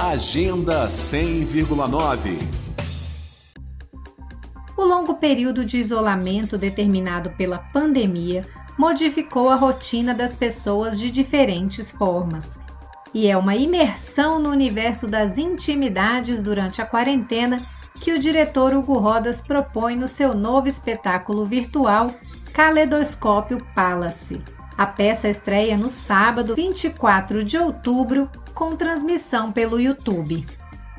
Agenda 100,9 O longo período de isolamento determinado pela pandemia modificou a rotina das pessoas de diferentes formas. E é uma imersão no universo das intimidades durante a quarentena que o diretor Hugo Rodas propõe no seu novo espetáculo virtual Caleidoscópio Palace. A peça estreia no sábado 24 de outubro, com transmissão pelo YouTube.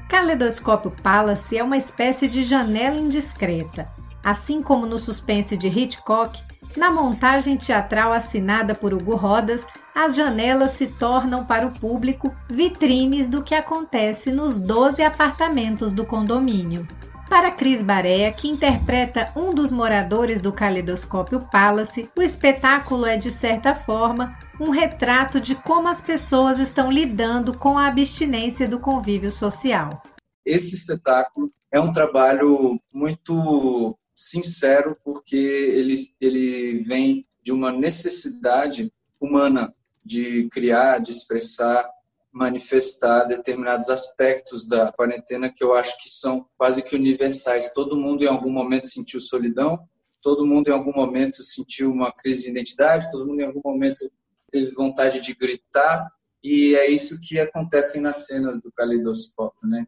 Caleidoscópio Palace é uma espécie de janela indiscreta. Assim como no suspense de Hitchcock, na montagem teatral assinada por Hugo Rodas, as janelas se tornam para o público vitrines do que acontece nos 12 apartamentos do condomínio. Para Cris Barea, que interpreta um dos moradores do Caleidoscópio Palace, o espetáculo é, de certa forma, um retrato de como as pessoas estão lidando com a abstinência do convívio social. Esse espetáculo é um trabalho muito sincero, porque ele, ele vem de uma necessidade humana de criar, de expressar manifestar determinados aspectos da quarentena que eu acho que são quase que universais. Todo mundo em algum momento sentiu solidão, todo mundo em algum momento sentiu uma crise de identidade, todo mundo em algum momento teve vontade de gritar, e é isso que acontece nas cenas do Caleidoscópio, né?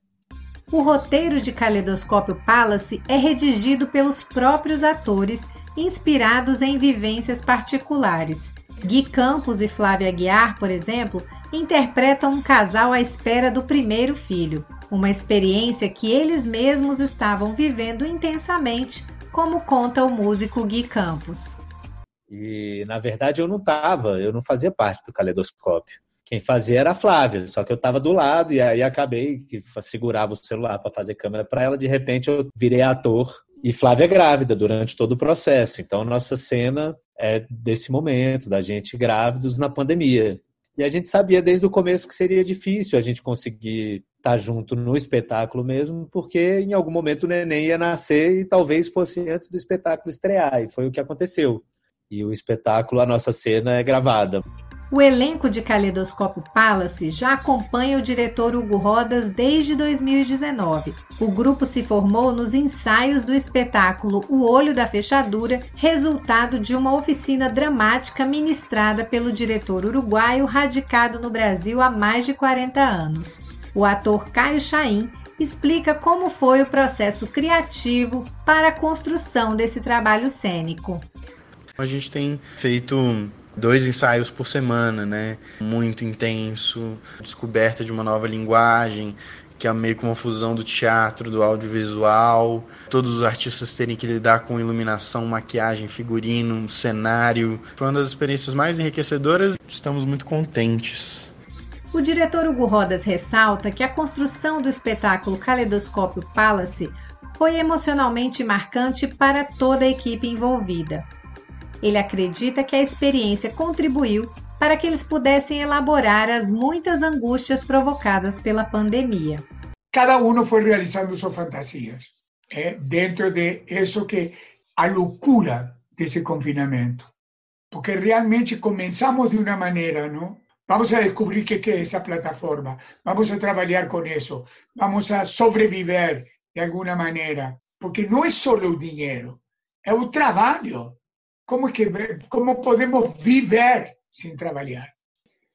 O roteiro de Caleidoscópio Palace é redigido pelos próprios atores, inspirados em vivências particulares. Gui Campos e Flávia Aguiar, por exemplo, interpretam um casal à espera do primeiro filho, uma experiência que eles mesmos estavam vivendo intensamente, como conta o músico Gui Campos. E na verdade eu não estava, eu não fazia parte do caleidoscópio. Quem fazia era a Flávia, só que eu estava do lado e aí acabei que segurava o celular para fazer câmera para ela. De repente eu virei ator e Flávia é grávida durante todo o processo. Então nossa cena é desse momento da gente grávidos na pandemia. E a gente sabia desde o começo que seria difícil a gente conseguir estar junto no espetáculo mesmo, porque em algum momento o neném ia nascer e talvez fosse antes do espetáculo estrear, e foi o que aconteceu. E o espetáculo, a nossa cena é gravada. O elenco de Caleidoscópio Palace já acompanha o diretor Hugo Rodas desde 2019. O grupo se formou nos ensaios do espetáculo O Olho da Fechadura, resultado de uma oficina dramática ministrada pelo diretor uruguaio radicado no Brasil há mais de 40 anos. O ator Caio Chaim explica como foi o processo criativo para a construção desse trabalho cênico. A gente tem feito dois ensaios por semana, né? Muito intenso, descoberta de uma nova linguagem, que é meio que uma fusão do teatro, do audiovisual, todos os artistas terem que lidar com iluminação, maquiagem, figurino, cenário. Foi uma das experiências mais enriquecedoras. Estamos muito contentes. O diretor Hugo Rodas ressalta que a construção do espetáculo Caleidoscópio Palace foi emocionalmente marcante para toda a equipe envolvida. Ele acredita que a experiência contribuiu para que eles pudessem elaborar as muitas angústias provocadas pela pandemia. Cada um foi realizando suas fantasias eh, dentro de isso que a loucura desse confinamento. Porque realmente começamos de uma maneira, não? Vamos a descobrir qué, qué es esa plataforma, vamos a trabajar con eso, vamos a sobreviver de alguna manera, porque no es solo el dinero, es un trabajo. ¿Cómo, que, ¿Cómo podemos vivir sin trabajar?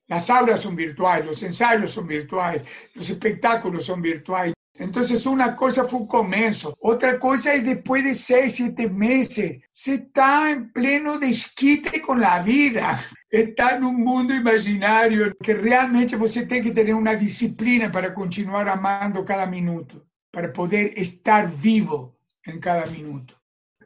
Las aulas son virtuales, los ensayos son virtuales, los espectáculos son virtuales. Entonces una cosa fue un comienzo, otra cosa es después de seis, siete meses, se está en pleno desquite con la vida, está en un mundo imaginario que realmente você tem que tener una disciplina para continuar amando cada minuto, para poder estar vivo en cada minuto.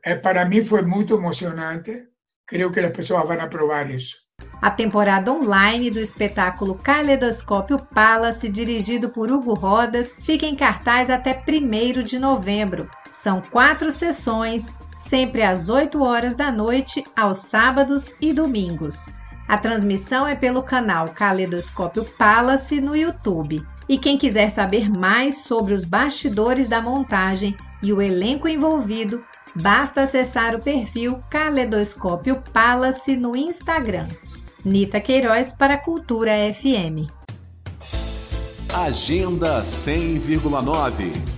Eh, para mí fue muy emocionante, creo que las personas van a probar eso. A temporada online do espetáculo Caleidoscópio Palace, dirigido por Hugo Rodas, fica em cartaz até 1 de novembro. São quatro sessões, sempre às 8 horas da noite, aos sábados e domingos. A transmissão é pelo canal Caleidoscópio Palace no YouTube. E quem quiser saber mais sobre os bastidores da montagem e o elenco envolvido, basta acessar o perfil Caleidoscópio Palace no Instagram. Nita Queiroz para Cultura FM. Agenda 100,9